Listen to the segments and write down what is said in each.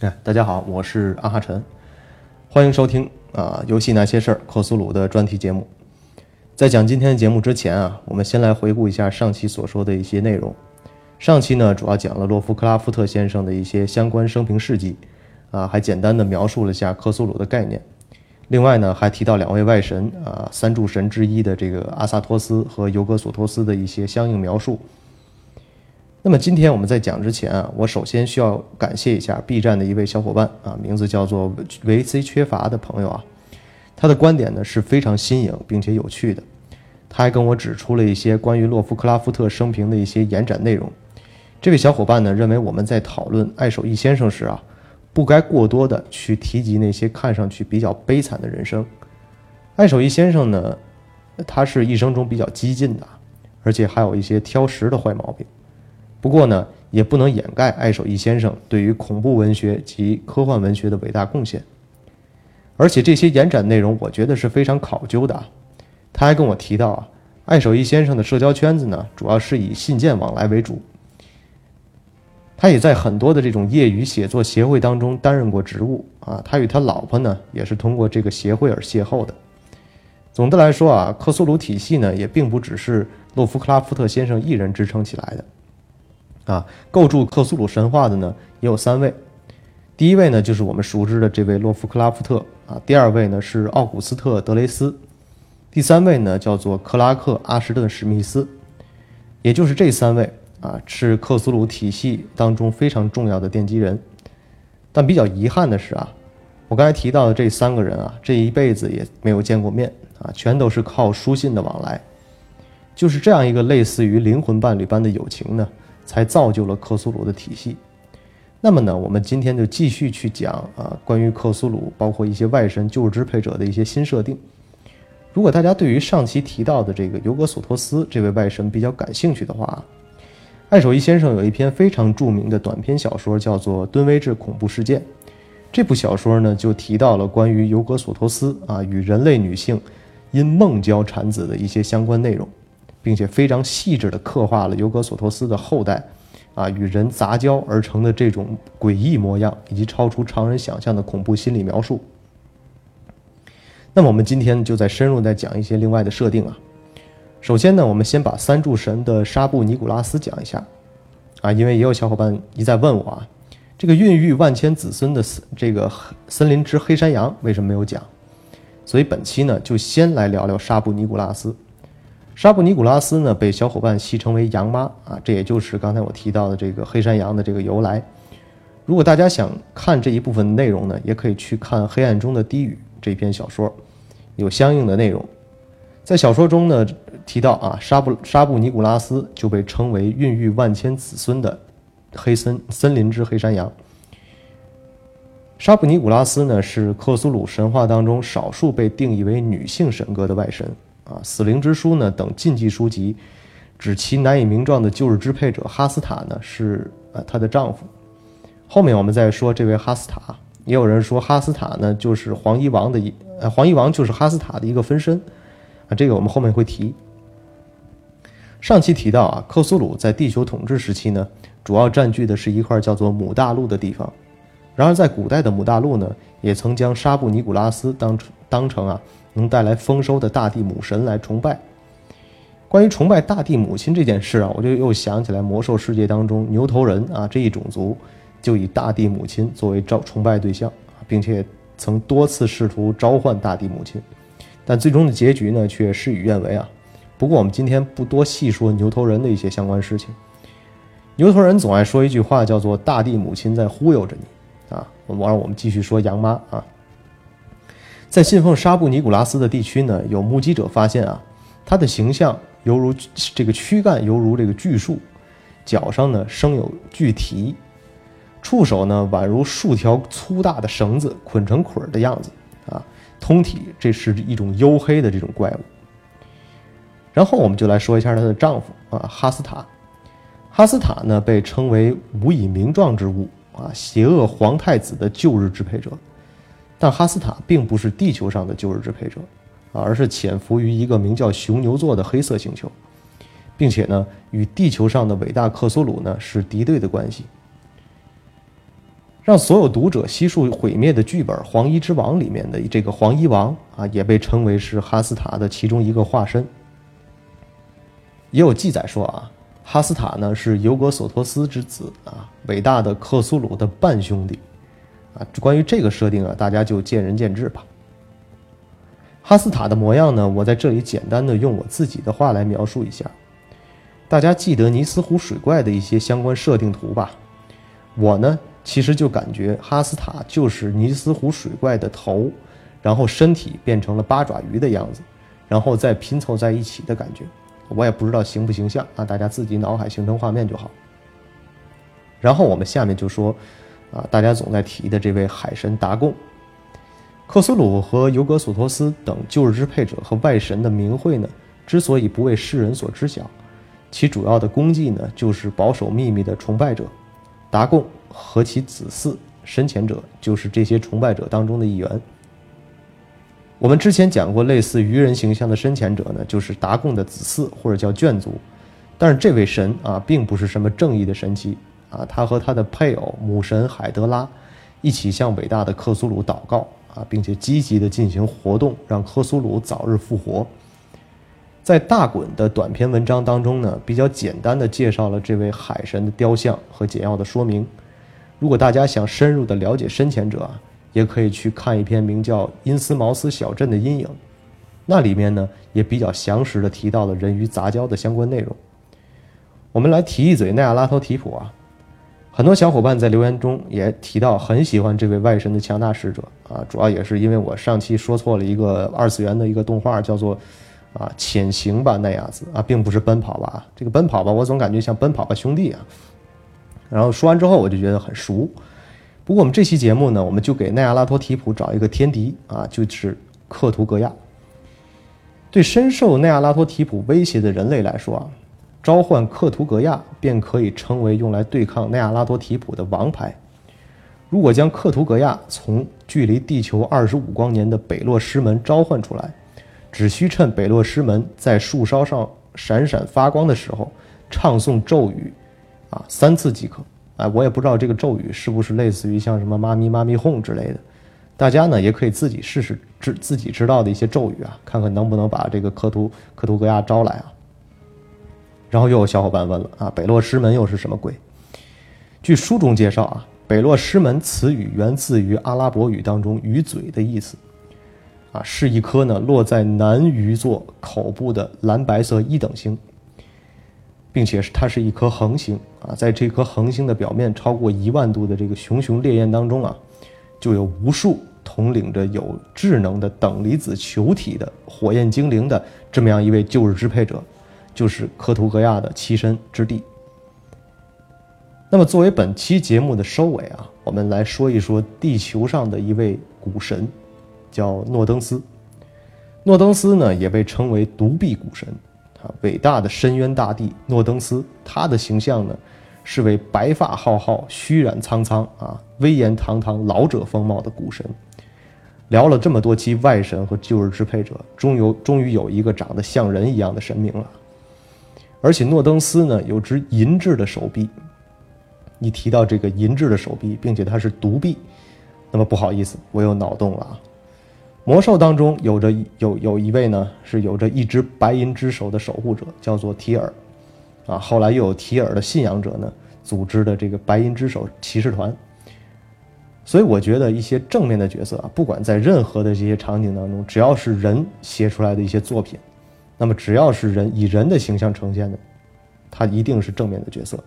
哎，大家好，我是阿哈晨，欢迎收听啊《游戏那些事儿》克苏鲁的专题节目。在讲今天的节目之前啊，我们先来回顾一下上期所说的一些内容。上期呢，主要讲了洛夫克拉夫特先生的一些相关生平事迹，啊，还简单的描述了下克苏鲁的概念。另外呢，还提到两位外神啊，三柱神之一的这个阿萨托斯和尤格索托斯的一些相应描述。那么今天我们在讲之前啊，我首先需要感谢一下 B 站的一位小伙伴啊，名字叫做维 C 缺乏的朋友啊，他的观点呢是非常新颖并且有趣的，他还跟我指出了一些关于洛夫克拉夫特生平的一些延展内容。这位小伙伴呢认为我们在讨论爱手艺先生时啊。不该过多的去提及那些看上去比较悲惨的人生。爱手艺先生呢，他是一生中比较激进的，而且还有一些挑食的坏毛病。不过呢，也不能掩盖爱手艺先生对于恐怖文学及科幻文学的伟大贡献。而且这些延展内容，我觉得是非常考究的。他还跟我提到啊，爱手艺先生的社交圈子呢，主要是以信件往来为主。他也在很多的这种业余写作协会当中担任过职务啊，他与他老婆呢也是通过这个协会而邂逅的。总的来说啊，克苏鲁体系呢也并不只是洛夫克拉夫特先生一人支撑起来的，啊，构筑克苏鲁神话的呢也有三位，第一位呢就是我们熟知的这位洛夫克拉夫特啊，第二位呢是奥古斯特德雷斯，第三位呢叫做克拉克阿什顿史密斯，也就是这三位。啊，是克苏鲁体系当中非常重要的奠基人，但比较遗憾的是啊，我刚才提到的这三个人啊，这一辈子也没有见过面啊，全都是靠书信的往来，就是这样一个类似于灵魂伴侣般的友情呢，才造就了克苏鲁的体系。那么呢，我们今天就继续去讲啊，关于克苏鲁，包括一些外神旧支配者的一些新设定。如果大家对于上期提到的这个尤格索托斯这位外神比较感兴趣的话，爱手艺先生有一篇非常著名的短篇小说，叫做《敦威治恐怖事件》。这部小说呢，就提到了关于尤格索托斯啊与人类女性因梦交产子的一些相关内容，并且非常细致地刻画了尤格索托斯的后代啊与人杂交而成的这种诡异模样，以及超出常人想象的恐怖心理描述。那么，我们今天就再深入再讲一些另外的设定啊。首先呢，我们先把三柱神的沙布尼古拉斯讲一下，啊，因为也有小伙伴一再问我啊，这个孕育万千子孙的这个森林之黑山羊为什么没有讲？所以本期呢，就先来聊聊沙布尼古拉斯。沙布尼古拉斯呢，被小伙伴戏称为羊妈啊，这也就是刚才我提到的这个黑山羊的这个由来。如果大家想看这一部分内容呢，也可以去看《黑暗中的低语》这篇小说，有相应的内容。在小说中呢。提到啊，沙布沙布尼古拉斯就被称为孕育万千子孙的黑森森林之黑山羊。沙布尼古拉斯呢是克苏鲁神话当中少数被定义为女性神格的外神啊，死灵之书呢等禁忌书籍指其难以名状的旧日支配者哈斯塔呢是呃她的丈夫。后面我们再说这位哈斯塔，也有人说哈斯塔呢就是黄衣王的一呃黄衣王就是哈斯塔的一个分身啊，这个我们后面会提。上期提到啊，克苏鲁在地球统治时期呢，主要占据的是一块叫做母大陆的地方。然而，在古代的母大陆呢，也曾将沙布尼古拉斯当成当成啊能带来丰收的大地母神来崇拜。关于崇拜大地母亲这件事啊，我就又想起来魔兽世界当中牛头人啊这一种族，就以大地母亲作为召崇拜对象并且曾多次试图召唤大地母亲，但最终的结局呢，却事与愿违啊。不过我们今天不多细说牛头人的一些相关事情。牛头人总爱说一句话，叫做“大地母亲在忽悠着你”，啊，我让我们继续说羊妈啊。在信奉沙布尼古拉斯的地区呢，有目击者发现啊，他的形象犹如这个躯干犹如这个巨树，脚上呢生有巨蹄，触手呢宛如数条粗大的绳子捆成捆儿的样子啊，通体这是一种黝黑的这种怪物。然后我们就来说一下她的丈夫啊，哈斯塔。哈斯塔呢被称为无以名状之物啊，邪恶皇太子的旧日支配者。但哈斯塔并不是地球上的旧日支配者啊，而是潜伏于一个名叫熊牛座的黑色星球，并且呢与地球上的伟大克苏鲁呢是敌对的关系。让所有读者悉数毁灭的剧本《黄衣之王》里面的这个黄衣王啊，也被称为是哈斯塔的其中一个化身。也有记载说啊，哈斯塔呢是尤格索托斯之子啊，伟大的克苏鲁的半兄弟啊。关于这个设定啊，大家就见仁见智吧。哈斯塔的模样呢，我在这里简单的用我自己的话来描述一下。大家记得尼斯湖水怪的一些相关设定图吧？我呢？其实就感觉哈斯塔就是尼斯湖水怪的头，然后身体变成了八爪鱼的样子，然后再拼凑在一起的感觉。我也不知道形不形象啊，大家自己脑海形成画面就好。然后我们下面就说，啊，大家总在提的这位海神达贡，克苏鲁和尤格索托斯等旧日支配者和外神的名讳呢，之所以不为世人所知晓，其主要的功绩呢，就是保守秘密的崇拜者达贡。和其子嗣深潜者就是这些崇拜者当中的一员。我们之前讲过，类似愚人形象的深潜者呢，就是达贡的子嗣或者叫眷族。但是这位神啊，并不是什么正义的神奇啊，他和他的配偶母神海德拉一起向伟大的克苏鲁祷告啊，并且积极的进行活动，让克苏鲁早日复活。在大滚的短篇文章当中呢，比较简单的介绍了这位海神的雕像和简要的说明。如果大家想深入的了解深潜者啊，也可以去看一篇名叫《因斯茅斯小镇的阴影》，那里面呢也比较详实的提到了人鱼杂交的相关内容。我们来提一嘴奈亚拉托提普啊，很多小伙伴在留言中也提到很喜欢这位外神的强大使者啊，主要也是因为我上期说错了一个二次元的一个动画，叫做啊潜行吧奈亚子啊，并不是奔跑吧，这个奔跑吧我总感觉像奔跑吧兄弟啊。然后说完之后，我就觉得很熟。不过我们这期节目呢，我们就给奈亚拉托提普找一个天敌啊，就是克图格亚。对深受奈亚拉托提普威胁的人类来说啊，召唤克图格亚便可以称为用来对抗奈亚拉多提普的王牌。如果将克图格亚从距离地球二十五光年的北落师门召唤出来，只需趁北落师门在树梢上闪闪发光的时候，唱诵咒语。啊，三次即可。哎，我也不知道这个咒语是不是类似于像什么“妈咪妈咪哄”之类的。大家呢也可以自己试试知自己知道的一些咒语啊，看看能不能把这个克图克图格亚招来啊。然后又有小伙伴问了啊，北落师门又是什么鬼？据书中介绍啊，北落师门词语源自于阿拉伯语当中“鱼嘴”的意思，啊，是一颗呢落在南鱼座口部的蓝白色一等星。并且是它是一颗恒星啊，在这颗恒星的表面超过一万度的这个熊熊烈焰当中啊，就有无数统领着有智能的等离子球体的火焰精灵的这么样一位旧日支配者，就是科图格亚的栖身之地。那么作为本期节目的收尾啊，我们来说一说地球上的一位古神，叫诺登斯。诺登斯呢，也被称为独臂古神。伟大的深渊大帝诺登斯，他的形象呢，是为白发浩浩、须髯苍苍啊，威严堂堂、老者风貌的古神。聊了这么多期外神和旧日支配者，终于终于有一个长得像人一样的神明了。而且诺登斯呢，有只银质的手臂。一提到这个银质的手臂，并且它是独臂，那么不好意思，我有脑洞了啊。魔兽当中有着有有一位呢，是有着一只白银之手的守护者，叫做提尔，啊，后来又有提尔的信仰者呢组织的这个白银之手骑士团。所以我觉得一些正面的角色啊，不管在任何的这些场景当中，只要是人写出来的一些作品，那么只要是人以人的形象呈现的，他一定是正面的角色。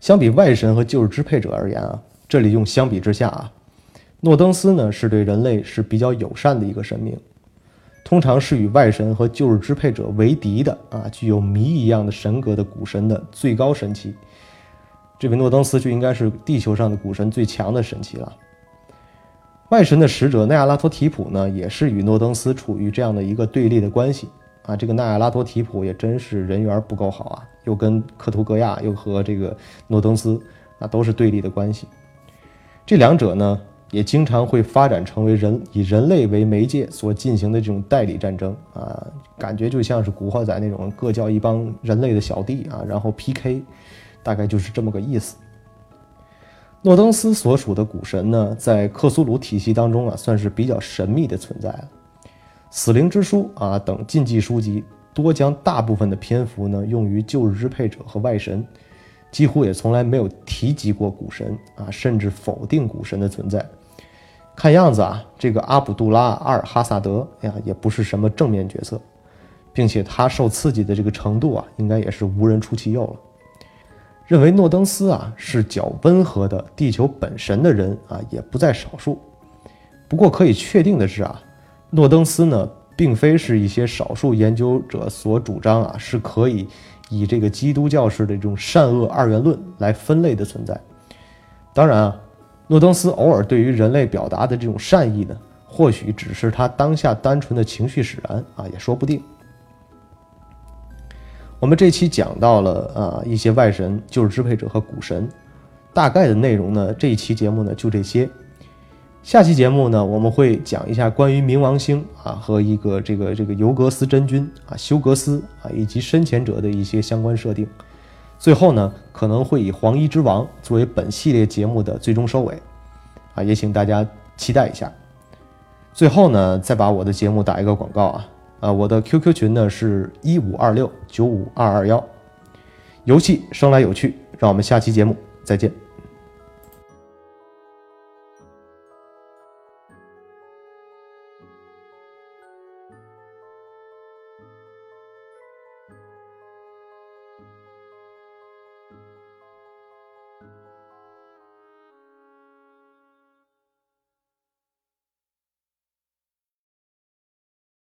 相比外神和旧日支配者而言啊，这里用相比之下啊。诺登斯呢是对人类是比较友善的一个神明，通常是与外神和旧日支配者为敌的啊，具有谜一样的神格的古神的最高神奇。这位诺登斯就应该是地球上的古神最强的神奇了。外神的使者奈亚拉托提普呢，也是与诺登斯处于这样的一个对立的关系啊。这个奈亚拉托提普也真是人缘不够好啊，又跟克图格亚又和这个诺登斯那都是对立的关系。这两者呢？也经常会发展成为人以人类为媒介所进行的这种代理战争啊，感觉就像是古惑仔那种各叫一帮人类的小弟啊，然后 PK，大概就是这么个意思。诺登斯所属的古神呢，在克苏鲁体系当中啊，算是比较神秘的存在了。死灵之书啊等禁忌书籍多将大部分的篇幅呢用于旧日支配者和外神，几乎也从来没有提及过古神啊，甚至否定古神的存在。看样子啊，这个阿卜杜拉·阿尔哈萨德呀，也不是什么正面角色，并且他受刺激的这个程度啊，应该也是无人出其右了。认为诺登斯啊是较温和的地球本神的人啊，也不在少数。不过可以确定的是啊，诺登斯呢，并非是一些少数研究者所主张啊，是可以以这个基督教式的这种善恶二元论来分类的存在。当然啊，诺登斯偶尔对于人类表达的这种善意呢，或许只是他当下单纯的情绪使然啊，也说不定。我们这期讲到了啊一些外神、就是支配者和古神，大概的内容呢，这一期节目呢就这些。下期节目呢，我们会讲一下关于冥王星啊和一个这个这个尤格斯真君啊、休格斯啊以及深潜者的一些相关设定。最后呢，可能会以黄衣之王作为本系列节目的最终收尾，啊，也请大家期待一下。最后呢，再把我的节目打一个广告啊。啊，我的 QQ 群呢是一五二六九五二二幺，游戏生来有趣，让我们下期节目再见。